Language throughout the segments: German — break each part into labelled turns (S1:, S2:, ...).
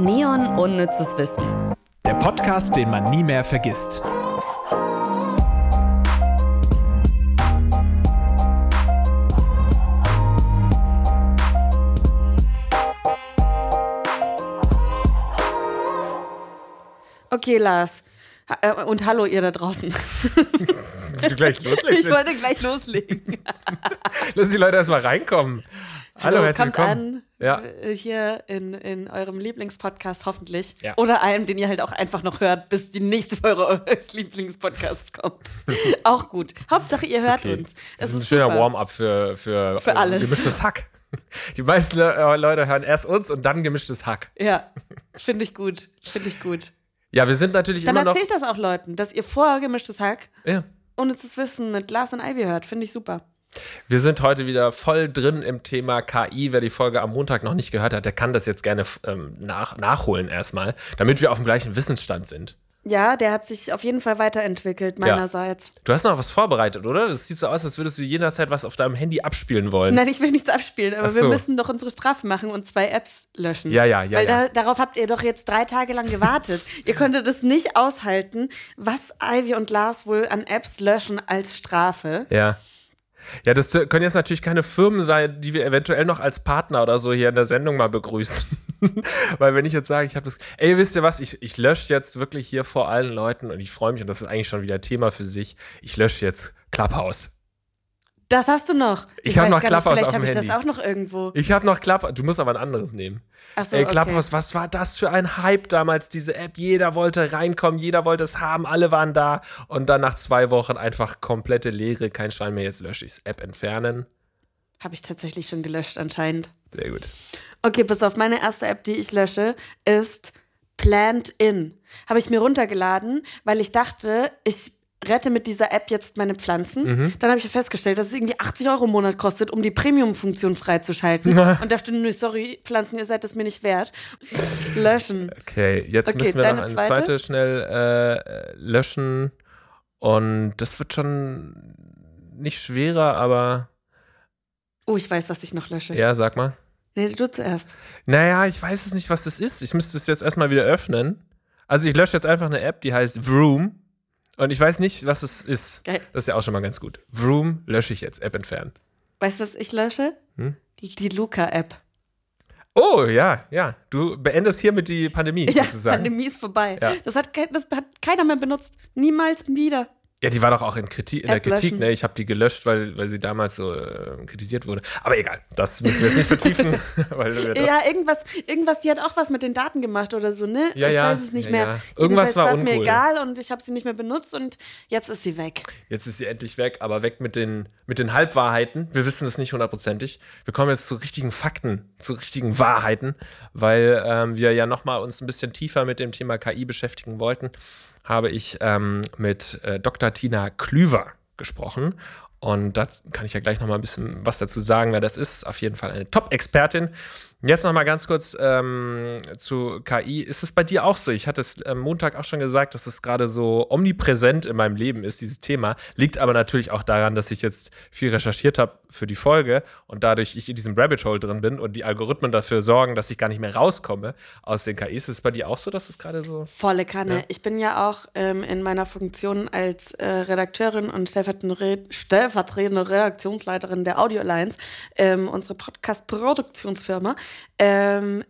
S1: Neon Unnützes Wissen.
S2: Der Podcast, den man nie mehr vergisst.
S1: Okay, Lars. Äh, Und hallo, ihr da draußen.
S2: Gleich.
S1: Ich wollte gleich loslegen.
S2: Lass die Leute erstmal reinkommen. Hallo, herzlich
S1: kommt
S2: willkommen.
S1: an
S2: Ja.
S1: äh, hier in, in eurem Lieblingspodcast hoffentlich.
S2: Ja.
S1: Oder einem, den ihr halt auch einfach noch hört, bis die nächste Folge eures Lieblingspodcasts kommt. auch gut. Hauptsache, ihr hört
S2: Okay.
S1: uns.
S2: Das
S1: Es
S2: ist ein schöner
S1: super.
S2: Warm-up für, für,
S1: Für
S2: äh,
S1: alles.
S2: gemischtes Hack. Die meisten Le- Leute hören erst uns und dann gemischtes Hack.
S1: Ja, finde ich gut. Finde ich gut.
S2: Ja, wir sind natürlich
S1: Dann
S2: immer noch.
S1: erzählt das auch Leuten, dass ihr vorher gemischtes Hack
S2: Ja.
S1: ohne zu wissen mit Lars und Ivy hört. Finde ich super.
S2: Wir sind heute wieder voll drin im Thema KI. Wer die Folge am Montag noch nicht gehört hat, der kann das jetzt gerne ähm, nach, nachholen erstmal, damit wir auf dem gleichen Wissensstand sind.
S1: Ja, der hat sich auf jeden Fall weiterentwickelt, meinerseits.
S2: Du hast noch was vorbereitet, oder? Das sieht so aus, als würdest du jederzeit was auf deinem Handy abspielen wollen.
S1: Nein, ich will nichts abspielen, aber
S2: Ach
S1: wir
S2: so.
S1: müssen doch unsere Strafe machen und zwei Apps löschen.
S2: Ja, ja, ja,
S1: Weil
S2: ja.
S1: Da, darauf habt ihr doch jetzt drei Tage lang gewartet. ihr könntet es nicht aushalten, was Ivy und Lars wohl an Apps löschen als Strafe.
S2: Ja. Ja, das können jetzt natürlich keine Firmen sein, die wir eventuell noch als Partner oder so hier in der Sendung mal begrüßen. Weil wenn ich jetzt sage, ich habe das, ey, wisst ihr was, ich, ich lösche jetzt wirklich hier vor allen Leuten und ich freue mich und das ist eigentlich schon wieder Thema für sich, ich lösche jetzt Clubhouse.
S1: Das hast du noch.
S2: Ich hab
S1: weiß
S2: noch
S1: nicht,
S2: auf
S1: Vielleicht habe ich das auch noch irgendwo.
S2: Ich habe noch Clubhouse, du musst aber ein anderes nehmen.
S1: Achso,
S2: Ey,
S1: okay.
S2: Clubhouse, was war das für ein Hype damals, diese App? Jeder wollte reinkommen, jeder wollte es haben, alle waren da und dann nach zwei Wochen einfach komplette Leere, kein Schwein mehr, jetzt lösche ich App entfernen.
S1: Habe ich tatsächlich schon gelöscht anscheinend.
S2: Sehr gut.
S1: Okay, pass auf, meine erste App, die ich lösche, ist Plant In. Habe ich mir runtergeladen, weil ich dachte, ich rette mit dieser App jetzt meine Pflanzen.
S2: Mhm.
S1: Dann habe ich festgestellt, dass es irgendwie 80 Euro im Monat kostet, um die Premium-Funktion freizuschalten. Und da stand, nö, sorry, Pflanzen, ihr seid es mir nicht wert. Löschen.
S2: Okay, jetzt
S1: Okay,
S2: müssen wir noch eine
S1: zweite?
S2: zweite, schnell äh, löschen. Und das wird schon nicht schwerer, aber
S1: Oh, ich weiß, was ich noch lösche.
S2: ja, sag mal.
S1: Nee, du zuerst.
S2: Naja, ich weiß es nicht, was das ist. Ich müsste es jetzt erstmal wieder öffnen. Also ich lösche jetzt einfach eine App, die heißt Vroom. Und ich weiß nicht, was es ist.
S1: Geil.
S2: Das ist ja auch schon mal ganz gut. Vroom lösche ich jetzt, App entfernen.
S1: Weißt du, was ich lösche?
S2: Hm?
S1: Die Luca-App.
S2: Oh, ja, ja. Du beendest hiermit die Pandemie
S1: Ja,
S2: sozusagen.
S1: Pandemie ist vorbei.
S2: Ja.
S1: Das, hat das hat keiner mehr benutzt. Niemals wieder.
S2: Ja, die war doch auch in, Kritik, in der Kritik, ne? Ich habe die gelöscht, weil, weil sie damals so äh, kritisiert wurde. Aber egal, das müssen wir jetzt nicht vertiefen,
S1: Ja, irgendwas, irgendwas, die hat auch was mit den Daten gemacht oder so, ne?
S2: Ja,
S1: ich
S2: ja,
S1: weiß es nicht
S2: ja,
S1: mehr.
S2: ja. Irgendwas war
S1: war es mir egal und ich habe sie nicht mehr benutzt und jetzt ist sie weg.
S2: Jetzt ist sie endlich weg, aber weg mit den, mit den Halbwahrheiten. Wir wissen es nicht hundertprozentig. Wir kommen jetzt zu richtigen Fakten, zu richtigen Wahrheiten, weil ähm, wir ja nochmal uns ein bisschen tiefer mit dem Thema KI beschäftigen wollten, habe ich ähm, mit äh, Dr. Tina Klüver gesprochen. Und da kann ich ja gleich nochmal ein bisschen was dazu sagen, wer das ist. Auf jeden Fall eine Top-Expertin. Jetzt nochmal ganz kurz ähm, zu KI. Ist es bei dir auch so? Ich hatte es am Montag auch schon gesagt, dass es gerade so omnipräsent in meinem Leben ist, dieses Thema. Liegt aber natürlich auch daran, dass ich jetzt viel recherchiert habe für die Folge und dadurch ich in diesem Rabbit Hole drin bin und die Algorithmen dafür sorgen, dass ich gar nicht mehr rauskomme aus den KIs. Ist es bei dir auch so, dass es gerade so.
S1: Volle Kanne.
S2: Ja.
S1: Ich bin ja auch ähm, in meiner Funktion als äh, Redakteurin und stellvertretende, stellvertretende Redaktionsleiterin der Audio Alliance, ähm, unsere Podcast-Produktionsfirma, ähm,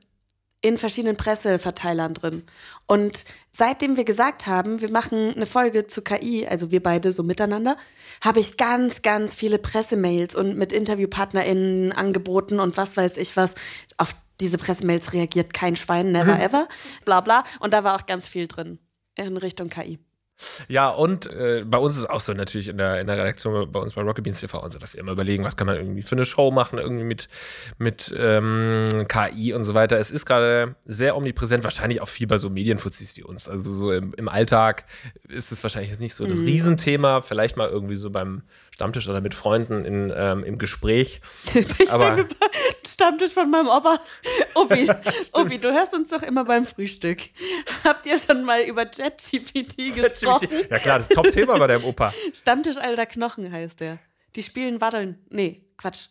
S1: in verschiedenen Presseverteilern drin. Und seitdem wir gesagt haben, wir machen eine Folge zu KI, also wir beide so miteinander, habe ich ganz, ganz viele Pressemails und mit InterviewpartnerInnen angeboten und was weiß ich was. Auf diese Pressemails reagiert kein Schwein, never ever, bla bla. Und da war auch ganz viel drin in Richtung KI.
S2: Ja, und äh, bei uns ist auch so natürlich in der, in der Redaktion, bei uns bei Rocket Beans TV und so, dass wir immer überlegen, was kann man irgendwie für eine Show machen, irgendwie mit, mit ähm, KI und so weiter. Es ist gerade sehr omnipräsent, wahrscheinlich auch viel bei so Medienfuzis wie uns. Also so im, im Alltag ist es wahrscheinlich jetzt nicht so das Riesenthema, vielleicht mal irgendwie so beim Stammtisch oder mit Freunden in, ähm, im Gespräch.
S1: Ich
S2: Aber-
S1: denke, Stammtisch von meinem Opa. Obi, Obi, du hörst uns doch immer beim Frühstück. Habt ihr schon mal über ChatGPT gesprochen?
S2: Ja klar, das Top-Thema bei deinem Opa.
S1: Stammtisch alter Knochen heißt der. Die spielen Waddeln. Nee, Quatsch.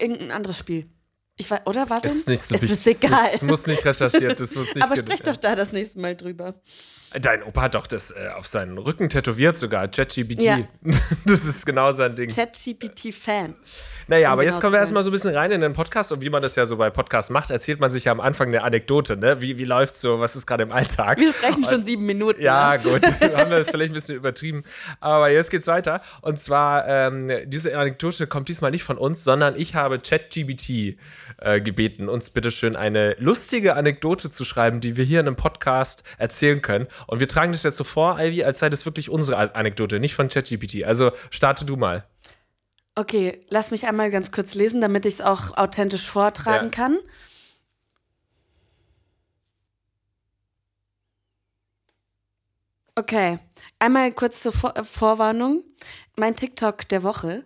S1: Irgendein anderes Spiel. Ich war, oder war
S2: Ist nicht so
S1: es
S2: wichtig.
S1: ist egal.
S2: Das muss nicht recherchiert, das muss nicht
S1: Aber
S2: ge-
S1: sprech doch da das nächste Mal drüber.
S2: Dein Opa hat doch das äh, auf seinen Rücken tätowiert sogar, ChatGPT.
S1: Ja.
S2: Das ist genau sein Ding.
S1: ChatGPT-Fan.
S2: Naja,
S1: um
S2: aber
S1: genau
S2: jetzt kommen wir erstmal so ein bisschen rein in den Podcast und wie man das ja so bei Podcasts macht, erzählt man sich ja am Anfang eine Anekdote, ne? Wie, wie läuft's so, was ist gerade im Alltag?
S1: Wir sprechen schon sieben Minuten.
S2: Ja,
S1: Lars.
S2: gut, haben wir das vielleicht ein bisschen übertrieben. Aber jetzt geht's weiter. Und zwar, ähm, diese Anekdote kommt diesmal nicht von uns, sondern ich habe ChatGBT äh, gebeten, uns bitteschön eine lustige Anekdote zu schreiben, die wir hier in einem Podcast erzählen können. Und wir tragen das jetzt so vor, Ivy, als sei das wirklich unsere An- Anekdote, nicht von ChatGPT. Also starte du mal.
S1: Okay, lass mich einmal ganz kurz lesen, damit ich es auch authentisch vortragen
S2: Ja.
S1: kann. Okay, einmal kurz zur Vor Vorwarnung. Mein TikTok der Woche.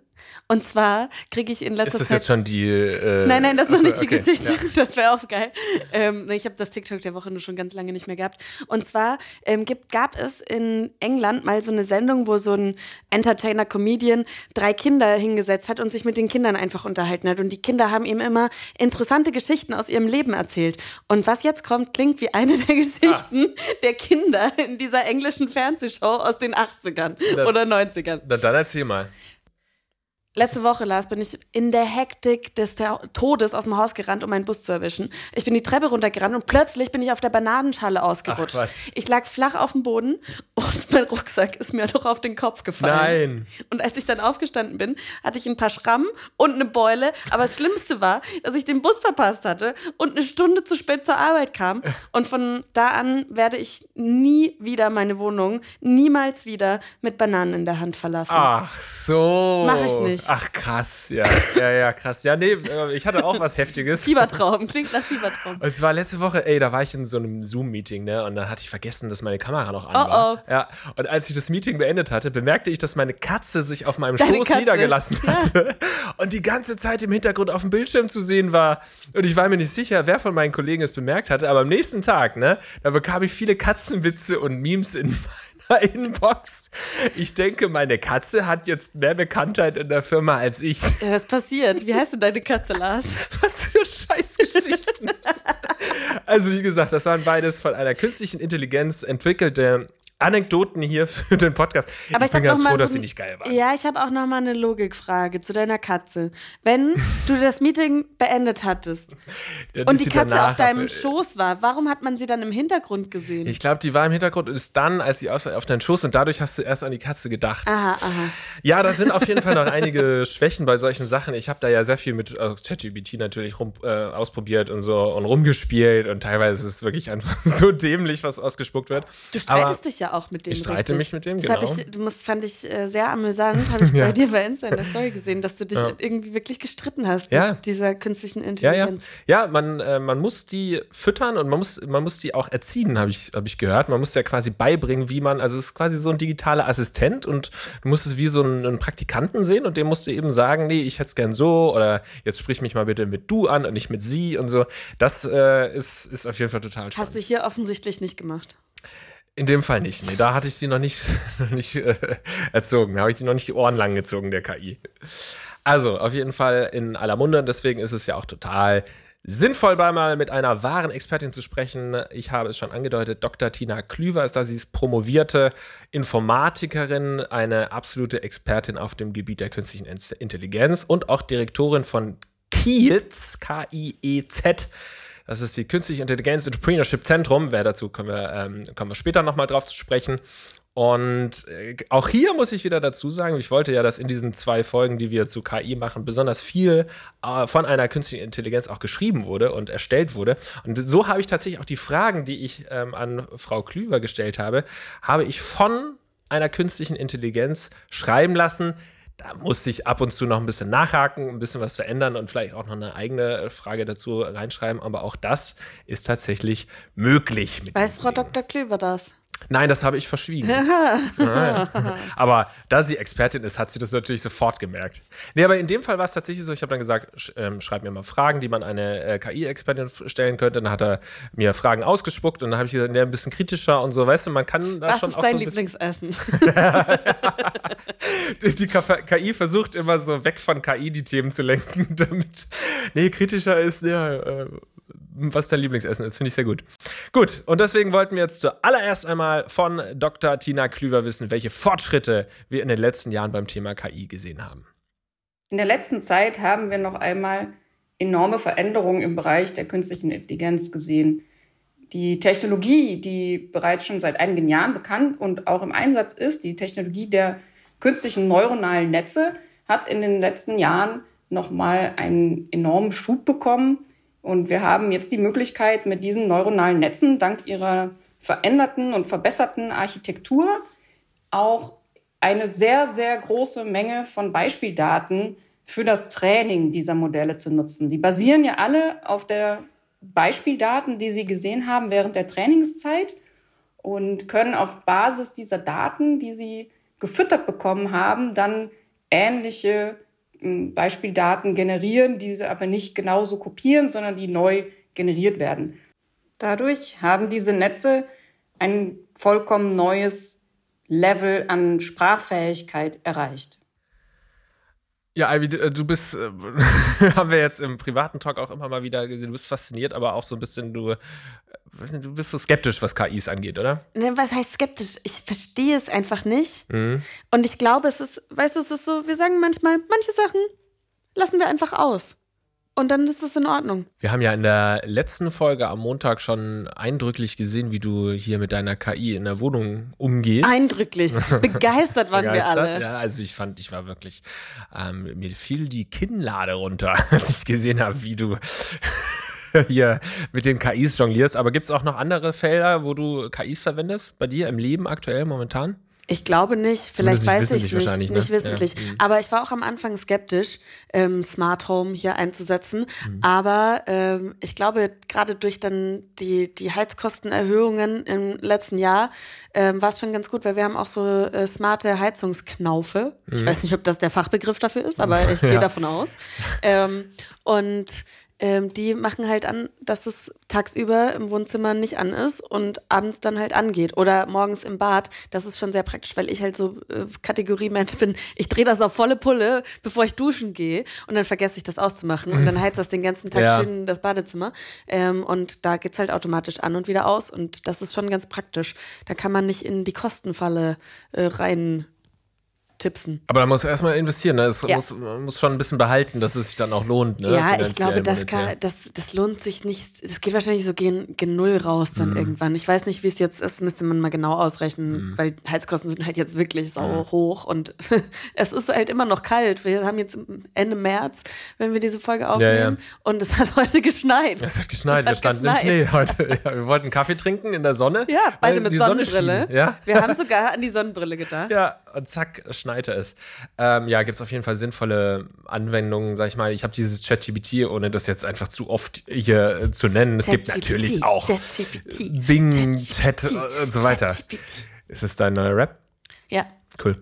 S1: Und zwar kriege ich in letzter
S2: Ist das
S1: Zeit.
S2: jetzt schon die. Äh,
S1: Nein, nein, das ist noch nicht die
S2: okay.
S1: Geschichte.
S2: Ja.
S1: Das wäre auch geil. Ähm, ich habe das TikTok der Woche nur schon ganz lange nicht mehr gehabt. Und zwar ähm, gibt, gab es in England mal so eine Sendung, wo so ein Entertainer-Comedian drei Kinder hingesetzt hat und sich mit den Kindern einfach unterhalten hat. Und die Kinder haben ihm immer interessante Geschichten aus ihrem Leben erzählt. Und was jetzt kommt, klingt wie eine der Geschichten der Kinder in dieser englischen Fernsehshow aus den 80ern
S2: Na-
S1: oder 90ern.
S2: Na, dann erzähl mal.
S1: Letzte Woche, Lars, bin ich in der Hektik des Todes aus dem Haus gerannt, um meinen Bus zu erwischen. Ich bin die Treppe runtergerannt und plötzlich bin ich auf der Bananenschale ausgerutscht.
S2: Quatsch.
S1: ich lag flach auf dem Boden und mein Rucksack ist mir noch auf den Kopf gefallen.
S2: Nein.
S1: Und als ich dann aufgestanden bin, hatte ich ein paar Schrammen und eine Beule. Aber das Schlimmste war, dass ich den Bus verpasst hatte und eine Stunde zu spät zur Arbeit kam. Und von da an werde ich nie wieder meine Wohnung, niemals wieder mit Bananen in der Hand verlassen.
S2: Ach so.
S1: Mach ich nicht.
S2: Ach krass, ja. Ja, ja, krass. Ja, nee, äh, ich hatte auch was Heftiges.
S1: Fiebertraum, klingt nach Fiebertraum.
S2: Und es war letzte Woche, ey, da war ich in so einem Zoom-Meeting, ne? Und dann hatte ich vergessen, dass meine Kamera noch an
S1: Oh,
S2: war.
S1: oh.
S2: Ja. Und als ich das Meeting beendet hatte, bemerkte ich, dass meine Katze sich auf meinem
S1: Deine
S2: Schoß
S1: Katze?
S2: niedergelassen hatte und die ganze Zeit im Hintergrund auf dem Bildschirm zu sehen war. Und ich war mir nicht sicher, wer von meinen Kollegen es bemerkt hatte, aber am nächsten Tag, ne, da bekam ich viele Katzenwitze und Memes in meiner Inbox. Ich denke, meine Katze hat jetzt mehr Bekanntheit in der Firma als ich.
S1: Ja, das passiert. Wie heißt denn deine Katze, Lars?
S2: Was für Scheißgeschichten. also, wie gesagt, das waren beides von einer künstlichen Intelligenz entwickelte Anekdoten hier für den Podcast.
S1: Aber ich,
S2: bin
S1: habe noch
S2: ganz froh,
S1: so
S2: dass sie nicht geil waren.
S1: Ja, ich habe auch noch mal eine Logikfrage zu deiner Katze. Wenn du das Meeting beendet hattest und die Katze auf deinem
S2: aber-
S1: Schoß war, warum hat man sie dann im Hintergrund gesehen?
S2: Ich glaube, die war im Hintergrund und ist dann, als sie auf deinen Schoß und dadurch hast du erst an die Katze gedacht.
S1: aha, aha.
S2: Ja, da sind auf jeden Fall noch einige Schwächen bei solchen Sachen. Ich habe da ja sehr viel mit äh, ChatGPT natürlich rum, äh, ausprobiert und so und rumgespielt und teilweise ist es wirklich einfach so dämlich, was ausgespuckt wird.
S1: Du
S2: Aber-
S1: streitest dich ja auch mit dem
S2: Ich streite
S1: richtig.
S2: mich mit dem,
S1: das
S2: genau.
S1: ich, musst, fand ich äh, sehr amüsant, habe ich
S2: Ja.
S1: bei dir bei Insta in der Story gesehen, dass du dich
S2: Ja.
S1: irgendwie wirklich gestritten hast
S2: Ja.
S1: mit dieser künstlichen. Intelligenz.
S2: Ja, man, äh, man muss die füttern und man muss, man muss die auch erziehen, habe ich, hab ich gehört. Man muss ja quasi beibringen, wie man, also es ist quasi so ein digitaler Assistent und du musst es wie so einen, einen Praktikanten sehen und dem musst du eben sagen, nee, ich hätte es gern so oder jetzt sprich mich mal bitte mit du an und nicht mit sie und so. Das äh, ist, ist auf jeden Fall total spannend.
S1: Hast du hier offensichtlich nicht gemacht.
S2: In dem Fall nicht. Nee, da hatte ich sie noch nicht, nicht äh, erzogen. Da habe ich die noch nicht die Ohren lang gezogen, der KI. Also, auf jeden Fall in aller Munde. Und deswegen ist es ja auch total sinnvoll, mal mit einer wahren Expertin zu sprechen. Ich habe es schon angedeutet, Dr. Tina Klüver ist da. Sie ist promovierte Informatikerin, eine absolute Expertin auf dem Gebiet der künstlichen Intelligenz und auch Direktorin von KIEZ, K-I-E-Z. Das ist die Künstliche Intelligenz Entrepreneurship Zentrum. Wer dazu kommen wir, ähm, kommen wir später nochmal drauf zu sprechen. Und äh, auch hier muss ich wieder dazu sagen, ich wollte ja, dass in diesen zwei Folgen, die wir zu KI machen, besonders viel äh, von einer künstlichen Intelligenz auch geschrieben wurde und erstellt wurde. Und so habe ich tatsächlich auch die Fragen, die ich ähm, an Frau Klüver gestellt habe, habe ich von einer künstlichen Intelligenz schreiben lassen. Da musste ich ab und zu noch ein bisschen nachhaken, ein bisschen was verändern und vielleicht auch noch eine eigene Frage dazu reinschreiben. Aber auch das ist tatsächlich möglich.
S1: Weiß Frau. Dr. Klöver das?
S2: Nein, das habe ich verschwiegen. aber da sie Expertin ist, hat sie das natürlich sofort gemerkt. Nee, aber in dem Fall war es tatsächlich so, ich habe dann gesagt, sch, ähm, schreib mir mal Fragen, die man eine äh, KI-Expertin stellen könnte. Dann hat er mir Fragen ausgespuckt und dann habe ich gesagt, nee, ein bisschen kritischer und so, weißt du, man kann da
S1: Was
S2: schon
S1: ist
S2: auch
S1: dein
S2: so
S1: Lieblingsessen?
S2: die KI versucht immer so weg von KI die Themen zu lenken, damit. Nee, kritischer ist, ja, äh, was dein Lieblingsessen ist. Finde ich sehr gut. Gut, und deswegen wollten wir jetzt zuallererst einmal von Dr. Tina Klüver wissen, welche Fortschritte wir in den letzten Jahren beim Thema KI gesehen haben.
S3: In der letzten Zeit haben wir noch einmal enorme Veränderungen im Bereich der künstlichen Intelligenz gesehen. Die Technologie, die bereits schon seit einigen Jahren bekannt und auch im Einsatz ist, die Technologie der künstlichen neuronalen Netze, hat in den letzten Jahren nochmal einen enormen Schub bekommen. Und wir haben jetzt die Möglichkeit, mit diesen neuronalen Netzen dank ihrer veränderten und verbesserten Architektur auch eine sehr, sehr große Menge von Beispieldaten für das Training dieser Modelle zu nutzen. Die basieren ja alle auf der Beispieldaten, die Sie gesehen haben während der Trainingszeit und können auf Basis dieser Daten, die Sie gefüttert bekommen haben, dann ähnliche Beispieldaten generieren, diese aber nicht genauso kopieren, sondern die neu generiert werden. Dadurch haben diese Netze ein vollkommen neues Level an Sprachfähigkeit erreicht.
S2: Ja, Ivy, du- du bist, äh, haben wir jetzt im privaten Talk auch immer mal wieder gesehen, du bist fasziniert, aber auch so ein bisschen, du, äh, nicht, du bist so skeptisch, was KIs angeht, oder?
S1: Ne, Was heißt skeptisch? Ich verstehe es einfach nicht.
S2: Mhm.
S1: Und ich glaube, es ist, weißt du, es ist so, wir sagen manchmal, manche Sachen lassen wir einfach aus. Und dann ist es in Ordnung.
S2: Wir haben ja in der letzten Folge am Montag schon eindrücklich gesehen, wie du hier mit deiner KI in der Wohnung umgehst.
S1: Eindrücklich. Begeistert waren wir
S2: Begeistert.
S1: alle.
S2: Ja, also ich fand, ich war wirklich, ähm, mir fiel die Kinnlade runter, als ich gesehen habe, wie du hier mit den KIs jonglierst. Aber gibt es auch noch andere Felder, wo du KIs verwendest? Bei dir im Leben aktuell, momentan?
S1: Ich glaube nicht, vielleicht weiß ich nicht. Nicht
S2: ne?
S1: wissentlich.
S2: Ja. Mhm.
S1: Aber ich war auch am Anfang skeptisch, ähm, Smart Home hier einzusetzen.
S2: Mhm.
S1: Aber ähm, ich glaube, gerade durch dann die, die Heizkostenerhöhungen im letzten Jahr ähm, war es schon ganz gut, weil wir haben auch so äh, smarte Heizungsknaufe. Ich weiß nicht, ob das der Fachbegriff dafür ist, aber ich gehe
S2: Mhm. Ja.
S1: davon aus. Ähm, und ähm, die machen halt an, dass es tagsüber im Wohnzimmer nicht an ist und abends dann halt angeht. Oder morgens im Bad. Das ist schon sehr praktisch, weil ich halt so äh, Kategorie Mensch bin. Ich drehe das auf volle Pulle, bevor ich duschen gehe. Und dann vergesse ich das auszumachen. Und dann heizt das den ganzen Tag
S2: Ja.
S1: schön in das Badezimmer. Ähm, und da geht's halt automatisch an und wieder aus. Und das ist schon ganz praktisch. Da kann man nicht in die Kostenfalle äh, rein tipsen.
S2: Aber da muss erstmal investieren. Ne? Es
S1: Ja.
S2: muss, man muss schon ein bisschen behalten, dass es sich dann auch lohnt. Ne?
S1: Ja, ich glaube, das, kann, das, das lohnt sich nicht. Das geht wahrscheinlich so gen, gen Null raus
S2: Mhm.
S1: dann irgendwann. Ich weiß nicht, wie es jetzt ist, müsste man mal genau ausrechnen,
S2: Mhm.
S1: weil Heizkosten sind halt jetzt wirklich sau hoch und es ist halt immer noch kalt. Wir haben jetzt Ende März, wenn wir diese Folge aufnehmen und es hat heute geschneit.
S2: Es hat geschneit, wir
S1: Es hat
S2: standen im. Schnee heute. Ja, wir wollten Kaffee trinken in der Sonne.
S1: Ja, beide mit
S2: Sonne
S1: Sonnenbrille.
S2: schien. Ja?
S1: Wir haben sogar an die Sonnenbrille gedacht.
S2: Ja, und zack, schneite es. Ähm, ja, gibt es auf jeden Fall sinnvolle Anwendungen, sag ich mal. Ich habe dieses ChatGPT, ohne das jetzt einfach zu oft hier äh, zu nennen. Es gibt natürlich auch Bing, Chat und so weiter. Ist es dein neuer Rap?
S1: Ja.
S2: Cool.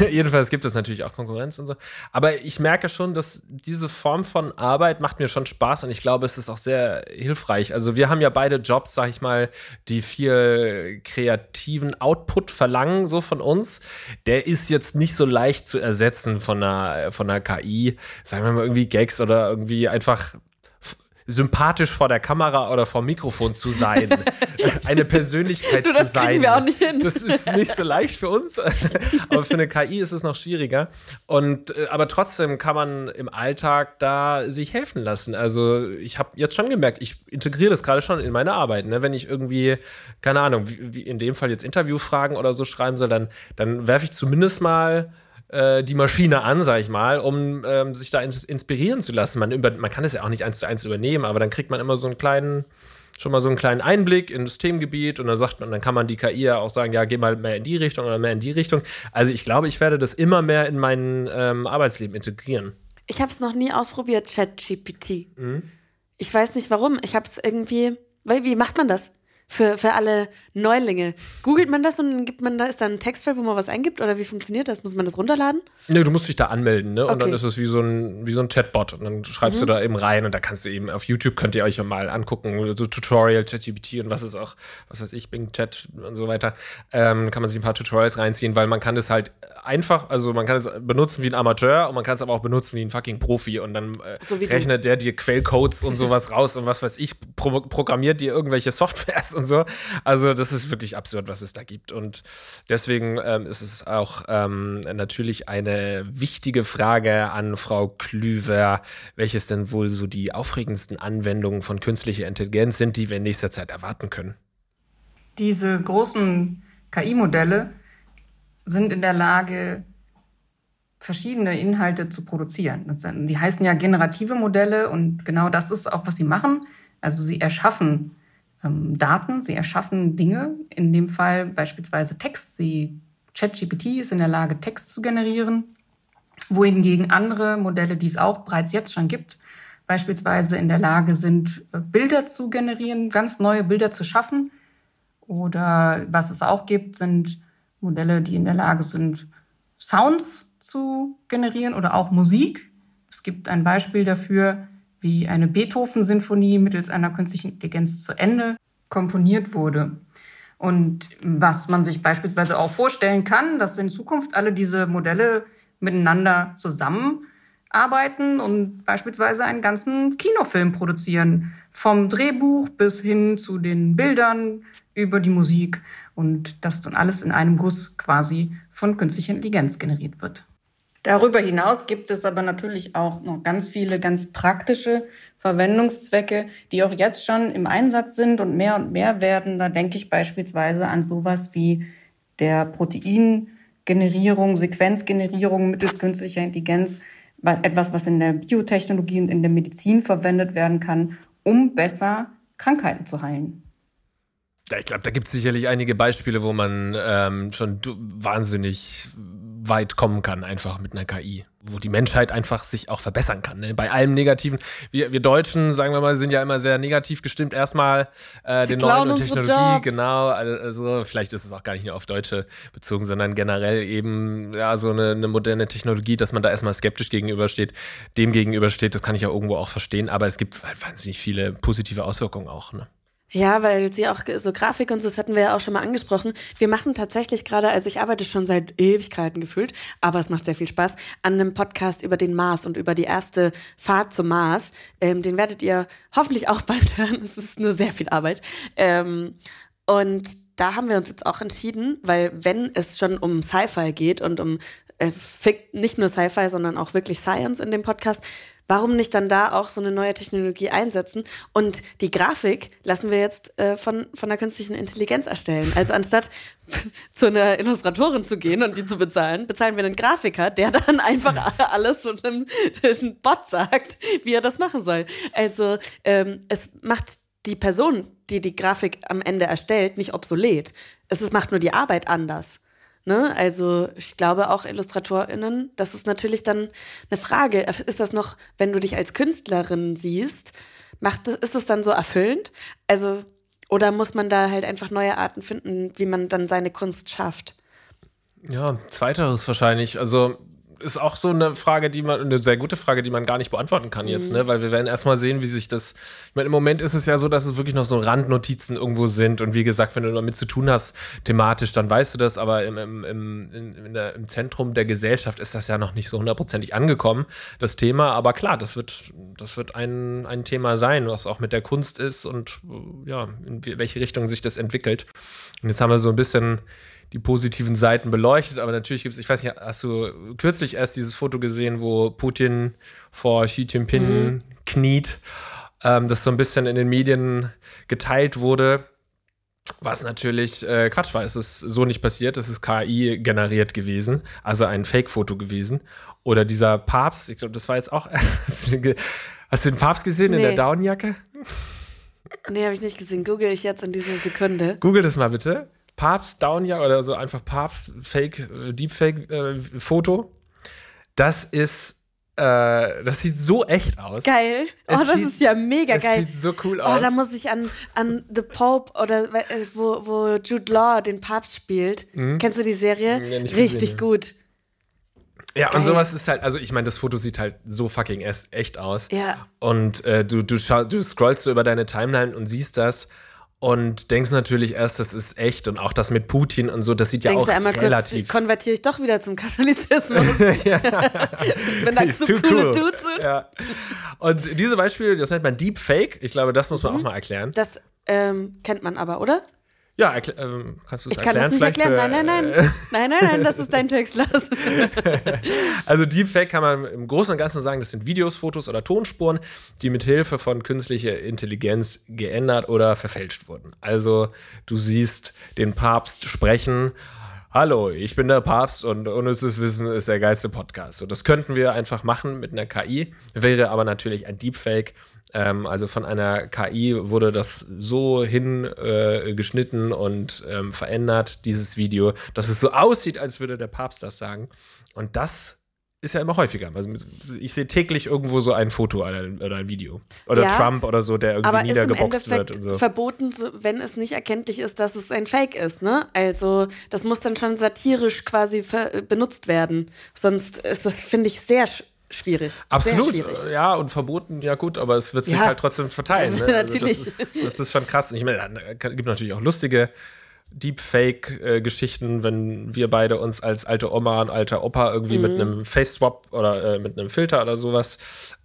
S2: Jedenfalls gibt es natürlich auch Konkurrenz und so. Aber ich merke schon, dass diese Form von Arbeit macht mir schon Spaß und ich glaube, es ist auch sehr hilfreich. Also wir haben ja beide Jobs, sag ich mal, die viel kreativen Output verlangen, so von uns. Der ist jetzt nicht so leicht zu ersetzen von einer, von einer KI. Sagen wir mal irgendwie Gags oder irgendwie einfach sympathisch vor der Kamera oder vor dem Mikrofon zu sein. Eine Persönlichkeit
S1: Du, das
S2: zu sein.
S1: kriegen wir auch nicht hin.
S2: Das ist nicht so leicht für uns, aber für eine KI ist es noch schwieriger. Und äh, aber trotzdem kann man im Alltag da sich helfen lassen. Also ich habe jetzt schon gemerkt, ich integriere das gerade schon in meine Arbeit. Ne? Wenn ich irgendwie keine Ahnung, wie, wie in dem Fall jetzt Interviewfragen oder so schreiben soll, dann dann werfe ich zumindest mal äh, die Maschine an, sag ich mal, um ähm, sich da ins inspirieren zu lassen. Man, über, man kann es ja auch nicht eins zu eins übernehmen, aber dann kriegt man immer so einen kleinen schon mal so einen kleinen Einblick in das Themengebiet und dann sagt man, dann kann man die KI ja auch sagen, ja, geh mal mehr in die Richtung oder mehr in die Richtung. Also ich glaube, ich werde das immer mehr in mein ähm, Arbeitsleben integrieren.
S1: Ich habe es noch nie ausprobiert, ChatGPT.
S2: Mhm.
S1: Ich weiß nicht warum. Ich habe es irgendwie. Wie macht man das? Für, für alle Neulinge. Googelt man das und dann gibt man da, ist da ein Textfeld, wo man was eingibt oder wie funktioniert das? Muss man das runterladen?
S2: Ne, du musst dich da anmelden, ne? Und
S1: Okay.
S2: dann ist es wie so ein, wie so ein Chatbot. Und dann schreibst
S1: Mhm.
S2: du da eben rein und da kannst du eben auf YouTube könnt ihr euch mal angucken, so Tutorial, ChatGPT und was ist auch, was weiß ich, Bing Chat und so weiter. Ähm, kann man sich ein paar Tutorials reinziehen, weil man kann das halt einfach, also man kann es benutzen wie ein Amateur und man kann es aber auch benutzen wie ein fucking Profi und dann äh,
S1: So wie du.
S2: rechnet der dir Quellcodes und sowas raus und was weiß ich, pro programmiert dir irgendwelche Softwares und so. Also das ist wirklich absurd, was es da gibt. Und deswegen ähm, ist es auch ähm, natürlich eine wichtige Frage an Frau Klüver, welches denn wohl so die aufregendsten Anwendungen von künstlicher Intelligenz sind, die wir in nächster Zeit erwarten können.
S3: Diese großen KI-Modelle sind in der Lage, verschiedene Inhalte zu produzieren. Die heißen ja generative Modelle und genau das ist auch, was sie machen. Also sie erschaffen ähm, Daten, sie erschaffen Dinge, in dem Fall beispielsweise Text. Sie, ChatGPT ist in der Lage, Text zu generieren, wohingegen andere Modelle, die es auch bereits jetzt schon gibt, beispielsweise in der Lage sind, äh, Bilder zu generieren, ganz neue Bilder zu schaffen. Oder was es auch gibt, sind Modelle, die in der Lage sind, Sounds zu generieren oder auch Musik. Es gibt ein Beispiel dafür, wie eine Beethoven-Sinfonie mittels einer künstlichen Intelligenz zu Ende komponiert wurde. Und was man sich beispielsweise auch vorstellen kann, dass in Zukunft alle diese Modelle miteinander zusammenarbeiten und beispielsweise einen ganzen Kinofilm produzieren. Vom Drehbuch bis hin zu den Bildern über die Musik und das dann alles in einem Guss quasi von künstlicher Intelligenz generiert wird. Darüber hinaus gibt es aber natürlich auch noch ganz viele ganz praktische Verwendungszwecke, die auch jetzt schon im Einsatz sind und mehr und mehr werden. Da denke ich beispielsweise an sowas wie der Proteingenerierung, Sequenzgenerierung mittels künstlicher Intelligenz, wa- etwas, was in der Biotechnologie und in der Medizin verwendet werden kann, um besser Krankheiten zu heilen.
S2: Ja, ich glaube, da gibt es sicherlich einige Beispiele, wo man ähm, schon wahnsinnig weit kommen kann, einfach mit einer KI, wo die Menschheit einfach sich auch verbessern kann. Ne? Bei allem Negativen. Wir, wir Deutschen, sagen wir mal, sind ja immer sehr negativ gestimmt. Erstmal äh, den neuen und Technologie, genau. Also vielleicht ist es auch gar nicht nur auf Deutsche bezogen, sondern generell eben ja so eine, eine moderne Technologie, dass man da erstmal skeptisch gegenübersteht, dem gegenübersteht. Das kann ich ja irgendwo auch verstehen, aber es gibt halt wahnsinnig viele positive Auswirkungen auch. Ne?
S1: Ja, weil sie auch so Grafik und so, das hatten wir ja auch schon mal angesprochen. Wir machen tatsächlich gerade, also ich arbeite schon seit Ewigkeiten gefühlt, aber es macht sehr viel Spaß, an einem Podcast über den Mars und über die erste Fahrt zum Mars. Ähm, den werdet ihr hoffentlich auch bald hören. Es ist nur sehr viel Arbeit. Ähm, und da haben wir uns jetzt auch entschieden, weil wenn es schon um Sci-Fi geht und um äh, nicht nur Sci-Fi, sondern auch wirklich Science in dem Podcast, warum nicht dann da auch so eine neue Technologie einsetzen? Und die Grafik lassen wir jetzt äh, von, von der künstlichen Intelligenz erstellen. Also anstatt zu einer Illustratorin zu gehen und die zu bezahlen, bezahlen wir einen Grafiker, der dann einfach alles so einem, einem Bot sagt, wie er das machen soll. Also ähm, es macht die Person, die die Grafik am Ende erstellt, nicht obsolet. Es macht nur die Arbeit anders. Ne? Also ich glaube auch IllustratorInnen, das ist natürlich dann eine Frage. Ist das noch, wenn du dich als Künstlerin siehst, macht, ist das dann so erfüllend? Also, oder muss man da halt einfach neue Arten finden, wie man dann seine Kunst schafft?
S2: Ja, zweiteres wahrscheinlich. Also ist auch so eine Frage, die man, eine sehr gute Frage, die man gar nicht beantworten kann jetzt, ne? Weil wir werden erstmal sehen, wie sich das. Ich meine, im Moment ist es ja so, dass es wirklich noch so Randnotizen irgendwo sind. Und wie gesagt, wenn du damit zu tun hast, thematisch, dann weißt du das, aber im, im, im, der, im Zentrum der Gesellschaft ist das ja noch nicht so hundertprozentig angekommen, das Thema. Aber klar, das wird, das wird ein, ein Thema sein, was auch mit der Kunst ist und ja, in welche Richtung sich das entwickelt. Und jetzt haben wir so ein bisschen die positiven Seiten beleuchtet, aber natürlich gibt es, ich weiß nicht, hast du kürzlich erst dieses Foto gesehen, wo Putin vor Xi Jinping kniet, ähm, das so ein bisschen in den Medien geteilt wurde, was natürlich äh, Quatsch war. Es ist so nicht passiert, es ist KI generiert gewesen, also ein Fake-Foto gewesen. Oder dieser Papst, ich glaube, das war jetzt auch, hast du den, Papst gesehen in der
S1: Nee.
S2: Downjacke?
S1: Nee, habe ich nicht gesehen. Google ich jetzt in dieser Sekunde.
S2: Google das mal bitte. Papst Downjacke oder so einfach Papst Fake, äh, Deepfake äh, Foto. Das ist Äh, das sieht so echt aus.
S1: Geil. Oh,
S2: Es
S1: das
S2: sieht-
S1: ist ja mega geil.
S2: sieht so cool
S1: Oh,
S2: aus.
S1: da muss ich an, an The Pope oder äh, wo, wo Jude Law den Papst spielt. Kennst du die Serie?
S2: Mhm. Ja,
S1: Richtig
S2: gesehen,
S1: gut.
S2: Ja, und
S1: Geil.
S2: sowas ist halt, also ich meine, das Foto sieht halt so fucking echt aus.
S1: Ja.
S2: Und äh, du, du, schau, du scrollst so über deine Timeline und siehst das und denkst natürlich erst, das ist echt und auch das mit Putin und so, das sieht ja
S1: Denkst
S2: auch
S1: du einmal kurz,
S2: relativ.
S1: konvertiere ich doch wieder zum Katholizismus. Wenn da so coole
S2: cool.
S1: Dudes sind.
S2: Ja. Und diese Beispiele, das nennt man Deepfake. Ich glaube, das muss
S1: Mhm.
S2: man auch mal erklären.
S1: Das ähm, kennt man aber, oder?
S2: Ja, erklä ähm, kannst du es
S1: Ich kann
S2: erklären?
S1: das nicht erklären.
S2: für,
S1: Nein, nein,
S2: äh,
S1: nein. Nein, nein, nein, das ist dein Text, Lars.
S2: Also Deepfake kann man im Großen und Ganzen sagen, das sind Videos, Fotos oder Tonspuren, die mit Hilfe von künstlicher Intelligenz geändert oder verfälscht wurden. Also du siehst den Papst sprechen. Hallo, ich bin der Papst und unnützes Wissen ist der geilste Podcast. So, das könnten wir einfach machen mit einer KI, wäre aber natürlich ein Deepfake. Ähm, also von einer KI wurde das so hingeschnitten äh, und ähm, verändert, dieses Video, dass es so aussieht, als würde der Papst das sagen. Und das ist ja immer häufiger. Also ich sehe täglich irgendwo so ein Foto oder ein, Video. Oder
S1: Ja,
S2: Trump oder so, der irgendwie
S1: Aber ist im
S2: niedergeboxt wird
S1: Endeffekt
S2: und so.
S1: verboten, wenn es nicht erkenntlich ist, dass es ein Fake ist, ne? Also, das muss dann schon satirisch quasi ver- benutzt werden. Sonst ist das, finde ich, sehr schwierig.
S2: Absolut,
S1: schwierig.
S2: ja, und verboten, ja gut, aber es wird sich
S1: Ja.
S2: halt trotzdem verteilen. Ne? Also
S1: natürlich.
S2: Das ist, das ist schon krass. Ich meine, es gibt natürlich auch lustige Deepfake-Geschichten, wenn wir beide uns als alte Oma und alter Opa irgendwie
S1: Mhm.
S2: mit einem Face-Swap oder äh, mit einem Filter oder sowas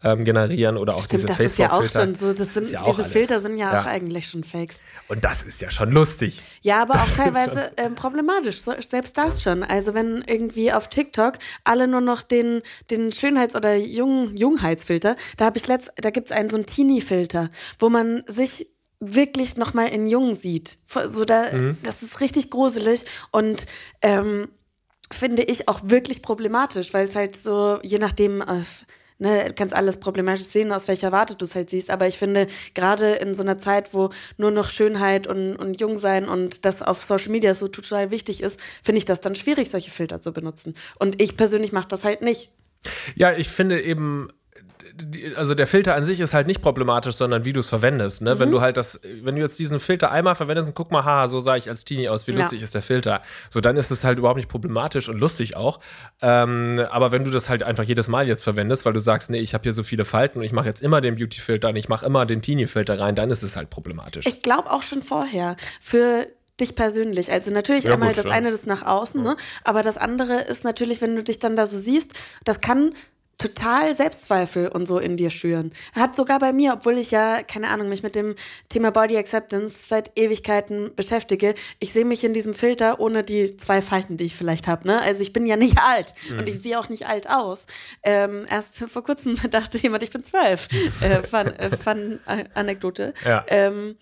S2: ähm, generieren oder auch diese
S1: Stimmt, das ist ja auch
S2: Facebook-Filter.
S1: schon so. Sind,
S2: ja
S1: diese. Filter sind ja,
S2: Ja.
S1: auch eigentlich schon Fakes.
S2: Und das ist ja schon lustig.
S1: Ja, aber auch teilweise ähm, problematisch, so, selbst das schon. Also wenn irgendwie auf TikTok alle nur noch den, den Schönheits- oder Jung Jungheitsfilter, da habe ich letzt, da gibt es einen so einen Teenie-Filter, wo man sich wirklich nochmal in Jung sieht. So da, Das ist richtig gruselig und ähm, finde ich auch wirklich problematisch, weil es halt so, je nachdem, äh, ne, kannst alles problematisch sehen, aus welcher Warte du es halt siehst, aber ich finde, gerade in so einer Zeit, wo nur noch Schönheit und, und Jungsein und das auf Social Media so total wichtig ist, finde ich das dann schwierig, solche Filter zu benutzen. Und ich persönlich mache das halt nicht.
S2: Ja, ich finde eben, also der Filter an sich ist halt nicht problematisch, sondern wie du es verwendest. Ne?
S1: Mhm.
S2: Wenn du halt das, wenn du jetzt diesen Filter einmal verwendest und guck mal, haha, so sah ich als Teenie aus, wie
S1: Ja.
S2: lustig ist der Filter. So, dann ist es halt überhaupt nicht problematisch und lustig auch. Ähm, aber wenn du das halt einfach jedes Mal jetzt verwendest, weil du sagst, nee, ich habe hier so viele Falten und ich mache jetzt immer den Beauty-Filter und ich mache immer den Teenie-Filter rein, dann ist es halt problematisch.
S1: Ich glaube auch schon vorher. Für dich persönlich. Also natürlich
S2: Ja,
S1: einmal
S2: gut,
S1: das
S2: klar.
S1: eine das nach außen, ne? Aber das andere ist natürlich, wenn du dich dann da so siehst, das kann total Selbstzweifel und so in dir schüren. Hat sogar bei mir, obwohl ich ja, keine Ahnung, mich mit dem Thema Body Acceptance seit Ewigkeiten beschäftige, ich sehe mich in diesem Filter ohne die zwei Falten, die ich vielleicht habe. Ne? Also ich bin ja nicht alt
S2: Mhm.
S1: und ich sehe auch nicht alt aus. Ähm, erst vor kurzem dachte jemand, ich bin zwölf. äh, fun, äh, fun Anekdote.
S2: Ja.
S1: Ähm,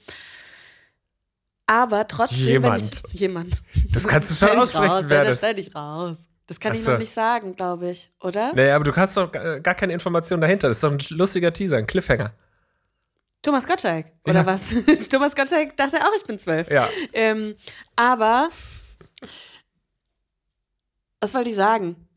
S1: aber trotzdem,
S2: Jemand.
S1: wenn ich. Jemand.
S2: Das kannst du schon aussprechen,
S1: raus,
S2: wer
S1: das
S2: das-
S1: stell dich raus. Das kann
S2: Ach
S1: ich noch nicht sagen, glaube ich, oder?
S2: Naja, aber du hast doch gar gar keine Information dahinter. Das ist doch ein lustiger Teaser, ein Cliffhanger.
S1: Thomas Gottschalk, oder
S2: Ja.
S1: was? Thomas Gottschalk dachte auch, ich bin zwölf.
S2: Ja.
S1: Ähm, aber, was wollte ich sagen?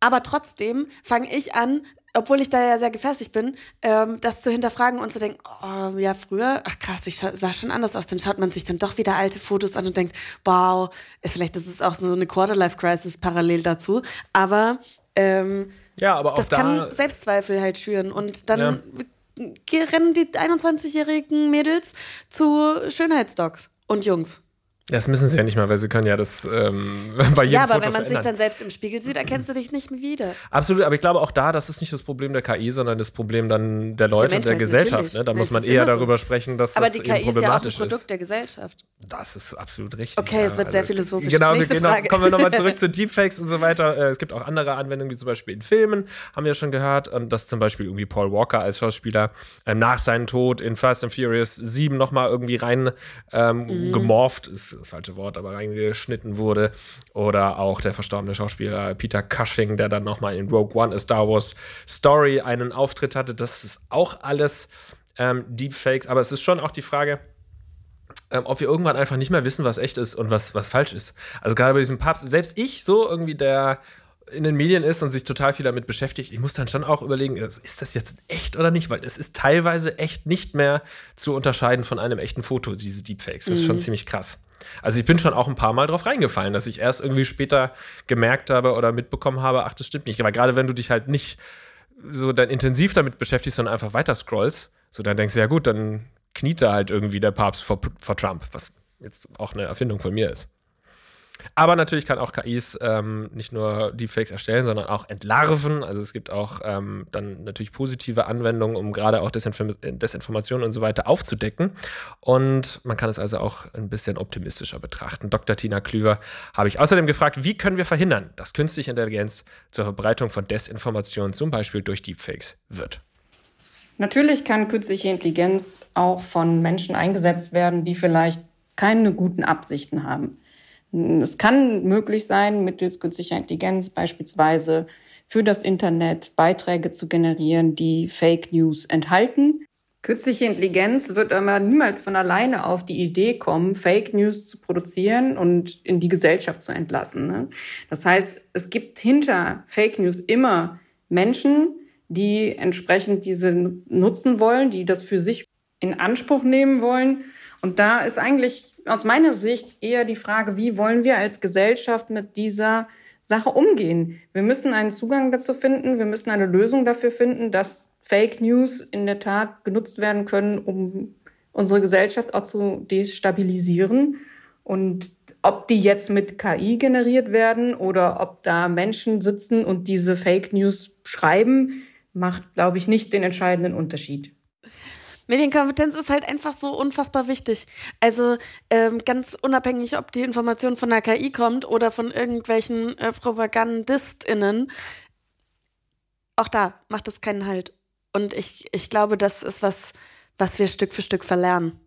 S1: Aber trotzdem fange ich an, obwohl ich da ja sehr gefestigt bin, ähm, das zu hinterfragen und zu denken, oh, ja, früher, ach krass, ich sah schon anders aus. Dann schaut man sich dann doch wieder alte Fotos an und denkt, wow, ist, vielleicht ist es auch so eine Quarterlife-Crisis parallel dazu. Aber ähm,
S2: Ja, aber auch
S1: das
S2: da.
S1: kann Selbstzweifel halt schüren. Und dann
S2: Ja.
S1: rennen die 21-jährigen Mädels zu Schönheitsdocs und Jungs.
S2: Das müssen sie ja nicht mal, weil sie können ja das ähm, bei jedem
S1: Ja, aber
S2: Foto
S1: wenn man sich
S2: verändern.
S1: dann selbst im Spiegel sieht, erkennst du dich nicht mehr wieder.
S2: Absolut, aber ich glaube auch da, das ist nicht das Problem der KI, sondern das Problem dann der Leute und der Gesellschaft. Ne? Da
S1: Das
S2: muss man
S1: ist
S2: eher
S1: immer so.
S2: darüber sprechen, dass
S1: Aber
S2: das
S1: die
S2: eben
S1: KI ist ja auch ein
S2: problematisch
S1: Produkt
S2: ist.
S1: der Gesellschaft.
S2: Das ist absolut richtig.
S1: Okay, es wird sehr philosophisch.
S2: Genau, wir
S1: Nächste
S2: gehen noch,
S1: Frage.
S2: kommen wir nochmal zurück zu Deepfakes und so weiter. Äh, Es gibt auch andere Anwendungen, wie zum Beispiel in Filmen, haben wir schon gehört. Dass zum Beispiel irgendwie Paul Walker als Schauspieler ähm, nach seinem Tod in Fast and Furious 7 nochmal irgendwie rein ähm,
S1: Mhm.
S2: gemorpht, ist das falsche Wort, aber reingeschnitten wurde. Oder auch der verstorbene Schauspieler Peter Cushing, der dann nochmal in Rogue One, A Star Wars Story, einen Auftritt hatte. Das ist auch alles ähm, Deepfakes. Aber es ist schon auch die Frage, ähm, ob wir irgendwann einfach nicht mehr wissen, was echt ist und was, was falsch ist. Also gerade bei diesem Papst, selbst ich, so irgendwie der in den Medien ist und sich total viel damit beschäftigt, ich muss dann schon auch überlegen, ist das jetzt echt oder nicht? Weil es ist teilweise echt nicht mehr zu unterscheiden von einem echten Foto, diese Deepfakes. Das ist schon mhm. ziemlich krass. Also ich bin schon auch ein paar Mal drauf reingefallen, dass ich erst irgendwie später gemerkt habe oder mitbekommen habe, ach, das stimmt nicht. Aber gerade wenn du dich halt nicht so dann intensiv damit beschäftigst, sondern einfach weiter scrollst, so dann denkst du, ja gut, dann kniet da halt irgendwie der Papst vor, vor Trump, was jetzt auch eine Erfindung von mir ist. Aber natürlich kann auch KIs ähm, nicht nur Deepfakes erstellen, sondern auch entlarven. Also es gibt auch ähm, dann natürlich positive Anwendungen, um gerade auch Desinform Desinformation und so weiter aufzudecken. Und man kann es also auch ein bisschen optimistischer betrachten. Dr. Tina Klüver habe ich außerdem gefragt, wie können wir verhindern, dass künstliche Intelligenz zur Verbreitung von Desinformation zum Beispiel durch Deepfakes wird.
S3: Natürlich kann künstliche Intelligenz auch von Menschen eingesetzt werden, die vielleicht keine guten Absichten haben. Es kann möglich sein, mittels künstlicher Intelligenz beispielsweise für das Internet Beiträge zu generieren, die Fake News enthalten. Künstliche Intelligenz wird aber niemals von alleine auf die Idee kommen, Fake News zu produzieren und in die Gesellschaft zu entlassen. Ne? Das heißt, es gibt hinter Fake News immer Menschen, die entsprechend diese nutzen wollen, die das für sich in Anspruch nehmen wollen. Und da ist eigentlich aus meiner Sicht eher die Frage, wie wollen wir als Gesellschaft mit dieser Sache umgehen? Wir müssen einen Zugang dazu finden, wir müssen eine Lösung dafür finden, dass Fake News in der Tat genutzt werden können, um unsere Gesellschaft auch zu destabilisieren. Und ob die jetzt mit KI generiert werden oder ob da Menschen sitzen und diese Fake News schreiben, macht, glaube ich, nicht den entscheidenden Unterschied.
S1: Medienkompetenz ist halt einfach so unfassbar wichtig. Also ähm, ganz unabhängig, ob die Information von der KI kommt oder von irgendwelchen äh, PropagandistInnen, auch da macht es keinen Halt. Und ich, ich glaube, das ist was, was wir Stück für Stück verlernen.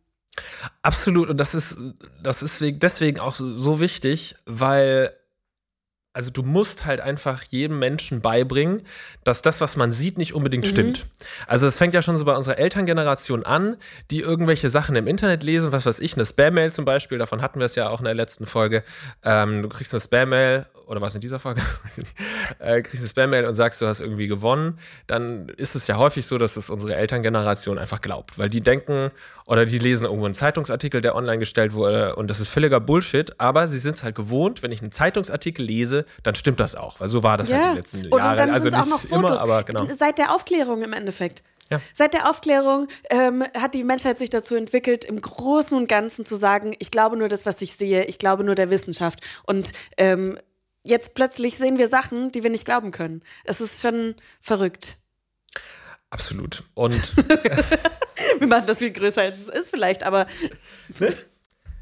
S2: Absolut. Und das ist, das ist deswegen auch so wichtig, weil also du musst halt einfach jedem Menschen beibringen, dass das, was man sieht, nicht unbedingt mhm. stimmt. Also es fängt ja schon so bei unserer Elterngeneration an, die irgendwelche Sachen im Internet lesen, was weiß ich, eine Spam-Mail zum Beispiel, davon hatten wir es ja auch in der letzten Folge. Ähm, du kriegst eine Spam-Mail oder was in dieser Folge, weiß ich nicht, äh, kriegst eine Spam-Mail und sagst, du hast irgendwie gewonnen, dann ist es ja häufig so, dass es unsere Elterngeneration einfach glaubt, weil die denken oder die lesen irgendwo einen Zeitungsartikel, der online gestellt wurde und das ist völliger Bullshit, aber sie sind es halt gewohnt, wenn ich einen Zeitungsartikel lese, dann stimmt das auch, weil so war das ja. halt die letzten und Jahre. Und dann also nicht auch noch Fotos. immer, aber genau.
S1: Seit der Aufklärung im Endeffekt. Ja. Seit der Aufklärung ähm, hat die Menschheit sich dazu entwickelt, im Großen und Ganzen zu sagen, ich glaube nur das, was ich sehe, ich glaube nur der Wissenschaft. Und ähm, jetzt plötzlich sehen wir Sachen, die wir nicht glauben können. Es ist schon verrückt.
S2: Absolut. Und
S1: wir machen das viel größer, als es ist vielleicht, aber
S2: ne?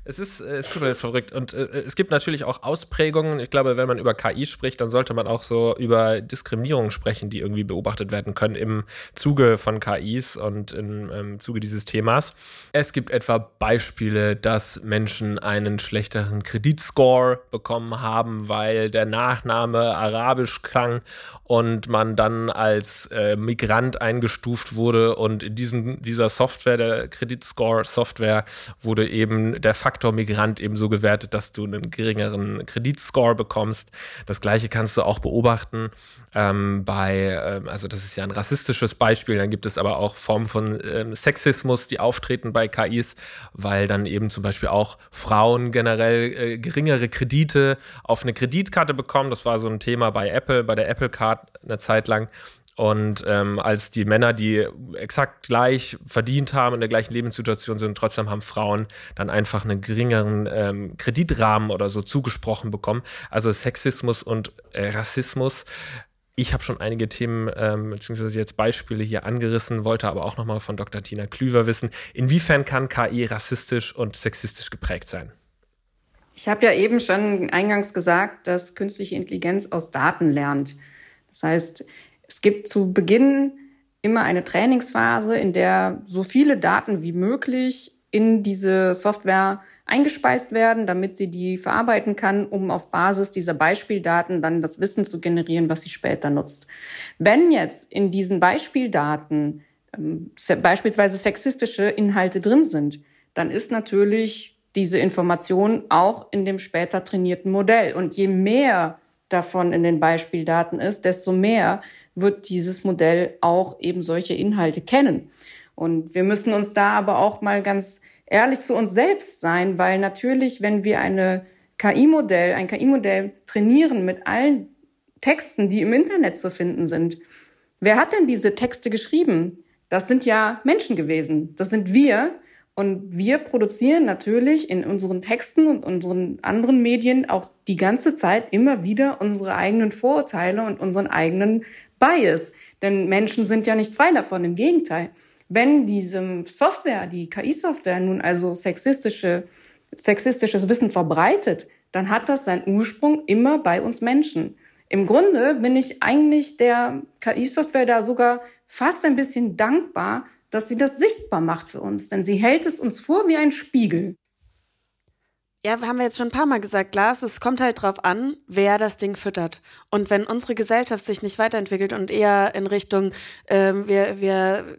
S2: Es ist, äh, es ist komplett verrückt. Und äh, es gibt natürlich auch Ausprägungen. Ich glaube, wenn man über KI spricht, dann sollte man auch so über Diskriminierungen sprechen, die irgendwie beobachtet werden können im Zuge von KIs und im, im Zuge dieses Themas. Es gibt etwa Beispiele, dass Menschen einen schlechteren Kreditscore bekommen haben, weil der Nachname arabisch klang und man dann als äh, Migrant eingestuft wurde. Und in diesen, dieser Software, der Kreditscore-Software, wurde eben der Fakt Faktor Migrant eben so gewertet, dass du einen geringeren Kreditscore bekommst. Das gleiche kannst du auch beobachten ähm, bei, ähm, also das ist ja ein rassistisches Beispiel, dann gibt es aber auch Formen von ähm, Sexismus, die auftreten bei KIs, weil dann eben zum Beispiel auch Frauen generell äh, geringere Kredite auf eine Kreditkarte bekommen. Das war so ein Thema bei Apple, bei der Apple Card eine Zeit lang. Und ähm, als die Männer, die exakt gleich verdient haben, in der gleichen Lebenssituation sind, trotzdem haben Frauen dann einfach einen geringeren ähm, Kreditrahmen oder so zugesprochen bekommen. Also Sexismus und äh, Rassismus. Ich habe schon einige Themen ähm, beziehungsweise jetzt Beispiele hier angerissen, wollte aber auch nochmal von Dr. Tina Klüver wissen, inwiefern kann KI rassistisch und sexistisch geprägt sein?
S3: Ich habe ja eben schon eingangs gesagt, dass künstliche Intelligenz aus Daten lernt. Das heißt, es gibt zu Beginn immer eine Trainingsphase, in der so viele Daten wie möglich in diese Software eingespeist werden, damit sie die verarbeiten kann, um auf Basis dieser Beispieldaten dann das Wissen zu generieren, was sie später nutzt. Wenn jetzt in diesen Beispieldaten ähm, beispielsweise sexistische Inhalte drin sind, dann ist natürlich diese Information auch in dem später trainierten Modell. Und je mehr davon in den Beispieldaten ist, desto mehr wird dieses Modell auch eben solche Inhalte kennen. Und wir müssen uns da aber auch mal ganz ehrlich zu uns selbst sein, weil natürlich, wenn wir eine KI-Modell, ein KI-Modell trainieren mit allen Texten, die im Internet zu finden sind, wer hat denn diese Texte geschrieben? Das sind ja Menschen gewesen. Das sind wir. Und wir produzieren natürlich in unseren Texten und unseren anderen Medien auch die ganze Zeit immer wieder unsere eigenen Vorurteile und unseren eigenen Bias. Denn Menschen sind ja nicht frei davon, im Gegenteil. Wenn diese Software, die KI-Software nun also sexistische, sexistisches Wissen verbreitet, dann hat das seinen Ursprung immer bei uns Menschen. Im Grunde bin ich eigentlich der KI-Software da sogar fast ein bisschen dankbar, dass sie das sichtbar macht für uns, denn sie hält es uns vor wie ein Spiegel.
S1: Ja, haben wir jetzt schon ein paar Mal gesagt, Lars, es kommt halt drauf an, wer das Ding füttert. Und wenn unsere Gesellschaft sich nicht weiterentwickelt und eher in Richtung, ähm, wir, wir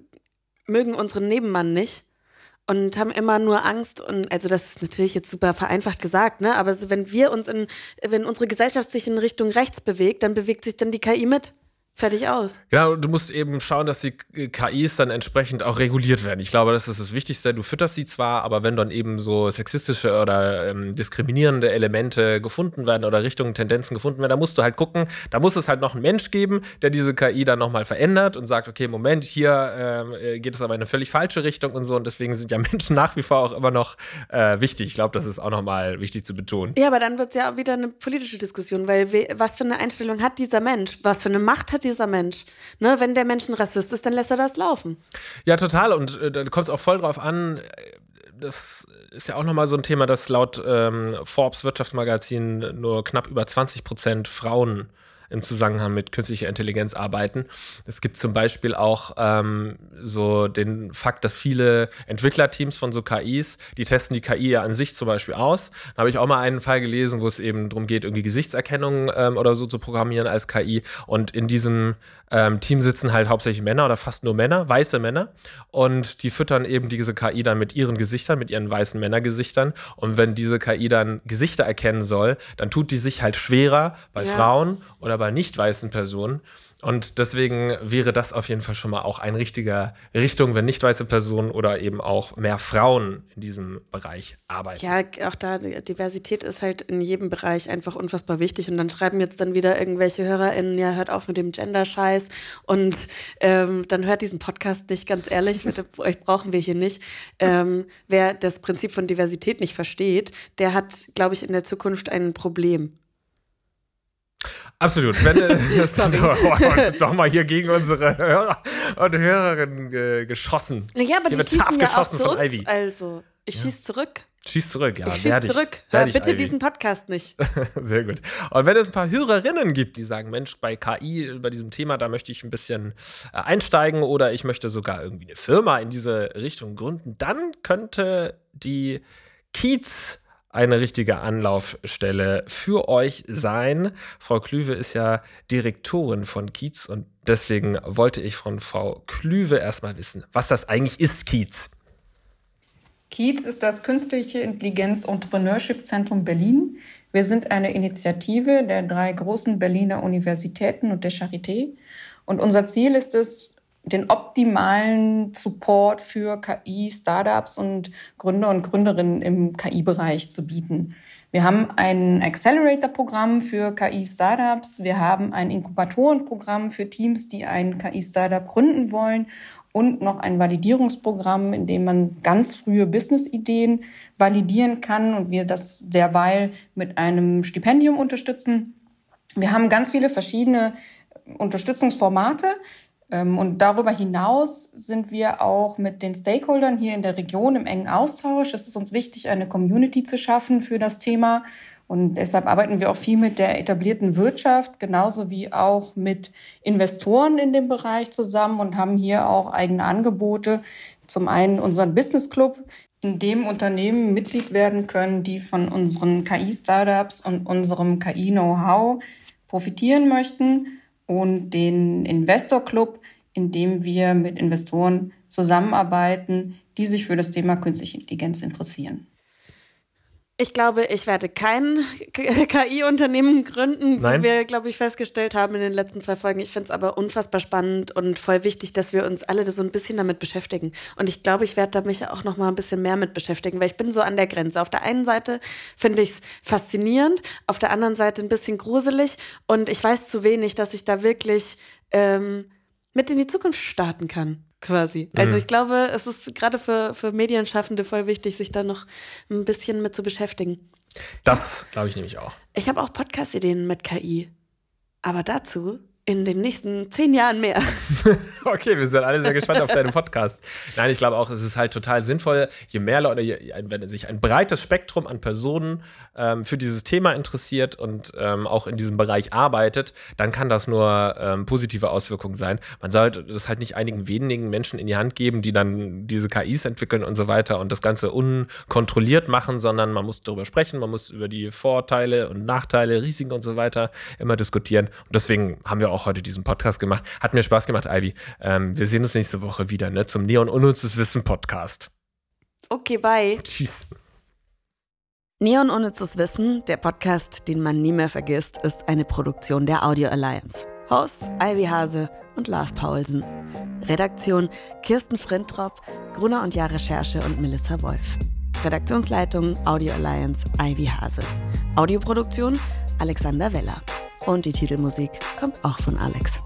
S1: mögen unseren Nebenmann nicht und haben immer nur Angst und also das ist natürlich jetzt super vereinfacht gesagt, ne? Aber wenn wir uns in, wenn unsere Gesellschaft sich in Richtung rechts bewegt, dann bewegt sich dann die KI mit. Fertig aus.
S2: Genau, du musst eben schauen, dass die KIs dann entsprechend auch reguliert werden. Ich glaube, das ist das Wichtigste. Du fütterst sie zwar, aber wenn dann eben so sexistische oder ähm, diskriminierende Elemente gefunden werden oder Richtungen, Tendenzen gefunden werden, da musst du halt gucken, da muss es halt noch einen Mensch geben, der diese KI dann nochmal verändert und sagt, okay, Moment, hier ähm, äh, geht es aber in eine völlig falsche Richtung und so. Und deswegen sind ja Menschen nach wie vor auch immer noch äh, wichtig. Ich glaube, das ist auch nochmal wichtig zu betonen.
S1: Ja, aber dann wird es ja auch wieder eine politische Diskussion, weil was für eine Einstellung hat dieser Mensch? Was für eine Macht hat dieser Mensch. Ne? Wenn der Mensch ein Rassist ist, dann lässt er das laufen.
S2: Ja, total. Und äh, da kommt es auch voll drauf an. Das ist ja auch nochmal so ein Thema, dass laut ähm, Forbes Wirtschaftsmagazin nur knapp über 20 Prozent Frauen im Zusammenhang mit künstlicher Intelligenz arbeiten. Es gibt zum Beispiel auch ähm, so den Fakt, dass viele Entwicklerteams von so KIs, die testen die KI ja an sich zum Beispiel aus. Da habe ich auch mal einen Fall gelesen, wo es eben darum geht, irgendwie Gesichtserkennung ähm, oder so zu programmieren als KI. Und in diesem ähm, Team sitzen halt hauptsächlich Männer oder fast nur Männer, weiße Männer. Und die füttern eben diese KI dann mit ihren Gesichtern, mit ihren weißen Männergesichtern. Und wenn diese KI dann Gesichter erkennen soll, dann tut die sich halt schwerer bei ja. Frauen oder bei nicht weißen Personen. Und deswegen wäre das auf jeden Fall schon mal auch ein richtiger Richtung, wenn nicht weiße Personen oder eben auch mehr Frauen in diesem Bereich arbeiten.
S1: Ja, auch da, Diversität ist halt in jedem Bereich einfach unfassbar wichtig. Und dann schreiben jetzt dann wieder irgendwelche HörerInnen, ja, hört auf mit dem Gender-Scheiß und ähm, dann hört diesen Podcast nicht, ganz ehrlich, mit euch brauchen wir hier nicht. Ähm, wer das Prinzip von Diversität nicht versteht, der hat, glaube ich, in der Zukunft ein Problem.
S2: Absolut. Wenn, das dann doch mal hier gegen unsere Hörer und Hörerinnen äh, geschossen.
S1: Ja, aber hier die schießen ja auch zu uns, Ivy. also. Ich ja. schieß zurück.
S2: Schieß zurück, ja.
S1: Ich schieß zurück. Hör bitte Ivy. diesen Podcast nicht.
S2: Sehr gut. Und wenn es ein paar Hörerinnen gibt, die sagen, Mensch, bei KI, bei diesem Thema, da möchte ich ein bisschen äh, einsteigen oder ich möchte sogar irgendwie eine Firma in diese Richtung gründen, dann könnte die Kiez eine richtige Anlaufstelle für euch sein. Frau Klüve ist ja Direktorin von Kiez und deswegen wollte ich von Frau Klüve erstmal wissen, was das eigentlich ist, Kiez.
S3: Kiez ist das Künstliche Intelligenz Entrepreneurship Zentrum Berlin. Wir sind eine Initiative der drei großen Berliner Universitäten und der Charité. Und unser Ziel ist es, den optimalen Support für KI-Startups und Gründer und Gründerinnen im KI-Bereich zu bieten. Wir haben ein Accelerator-Programm für KI-Startups. Wir haben ein Inkubatorenprogramm für Teams, die ein KI-Startup gründen wollen und noch ein Validierungsprogramm, in dem man ganz frühe Business-Ideen validieren kann und wir das derweil mit einem Stipendium unterstützen. Wir haben ganz viele verschiedene Unterstützungsformate. Ähm, und darüber hinaus sind wir auch mit den Stakeholdern hier in der Region im engen Austausch. Es ist uns wichtig, eine Community zu schaffen für das Thema. Und deshalb arbeiten wir auch viel mit der etablierten Wirtschaft, genauso wie auch mit Investoren in dem Bereich zusammen und haben hier auch eigene Angebote. Zum einen unseren Business Club, in dem Unternehmen Mitglied werden können, die von unseren KI-Startups und unserem KI-Know-how profitieren möchten und den Investor Club, in dem wir mit Investoren zusammenarbeiten, die sich für das Thema künstliche Intelligenz interessieren.
S1: Ich glaube, ich werde kein KI-Unternehmen gründen,
S2: Nein?
S1: wie wir, glaube ich, festgestellt haben in den letzten zwei Folgen. Ich finde es aber unfassbar spannend und voll wichtig, dass wir uns alle so ein bisschen damit beschäftigen. Und ich glaube, ich werde da mich auch noch mal ein bisschen mehr mit beschäftigen, weil ich bin so an der Grenze. Auf der einen Seite finde ich es faszinierend, auf der anderen Seite ein bisschen gruselig und ich weiß zu wenig, dass ich da wirklich ähm, mit in die Zukunft starten kann quasi. Also
S2: Mhm.
S1: ich glaube, es ist gerade für, für Medienschaffende voll wichtig, sich da noch ein bisschen mit zu beschäftigen.
S2: Das glaube ich nämlich auch.
S1: Ich habe auch Podcast-Ideen mit KI. Aber dazu in den nächsten zehn Jahren mehr.
S2: Okay, wir sind alle sehr gespannt auf deinen Podcast. Nein, ich glaube auch, es ist halt total sinnvoll, je mehr Leute, je, wenn sich ein breites Spektrum an Personen ähm, für dieses Thema interessiert und ähm, auch in diesem Bereich arbeitet, dann kann das nur ähm, positive Auswirkungen sein. Man sollte das halt nicht einigen wenigen Menschen in die Hand geben, die dann diese KIs entwickeln und so weiter und das Ganze unkontrolliert machen, sondern man muss darüber sprechen, man muss über die Vorteile und Nachteile, Risiken und so weiter immer diskutieren. Und deswegen haben wir auch heute diesen Podcast gemacht. Hat mir Spaß gemacht, Ivy. Ähm, wir sehen uns nächste Woche wieder, ne? Zum Neon Unnützes Wissen Podcast.
S1: Okay, bye.
S2: Tschüss.
S1: Neon Unnützes Wissen, der Podcast, den man nie mehr vergisst, ist eine Produktion der Audio Alliance. Hosts Ivy Hase und Lars Paulsen. Redaktion Kirsten Frintrop, Gruner und Jahr Recherche und Melissa Wolf. Redaktionsleitung Audio Alliance Ivy Hase. Audioproduktion Alexander Weller. Und die Titelmusik kommt auch von Alex.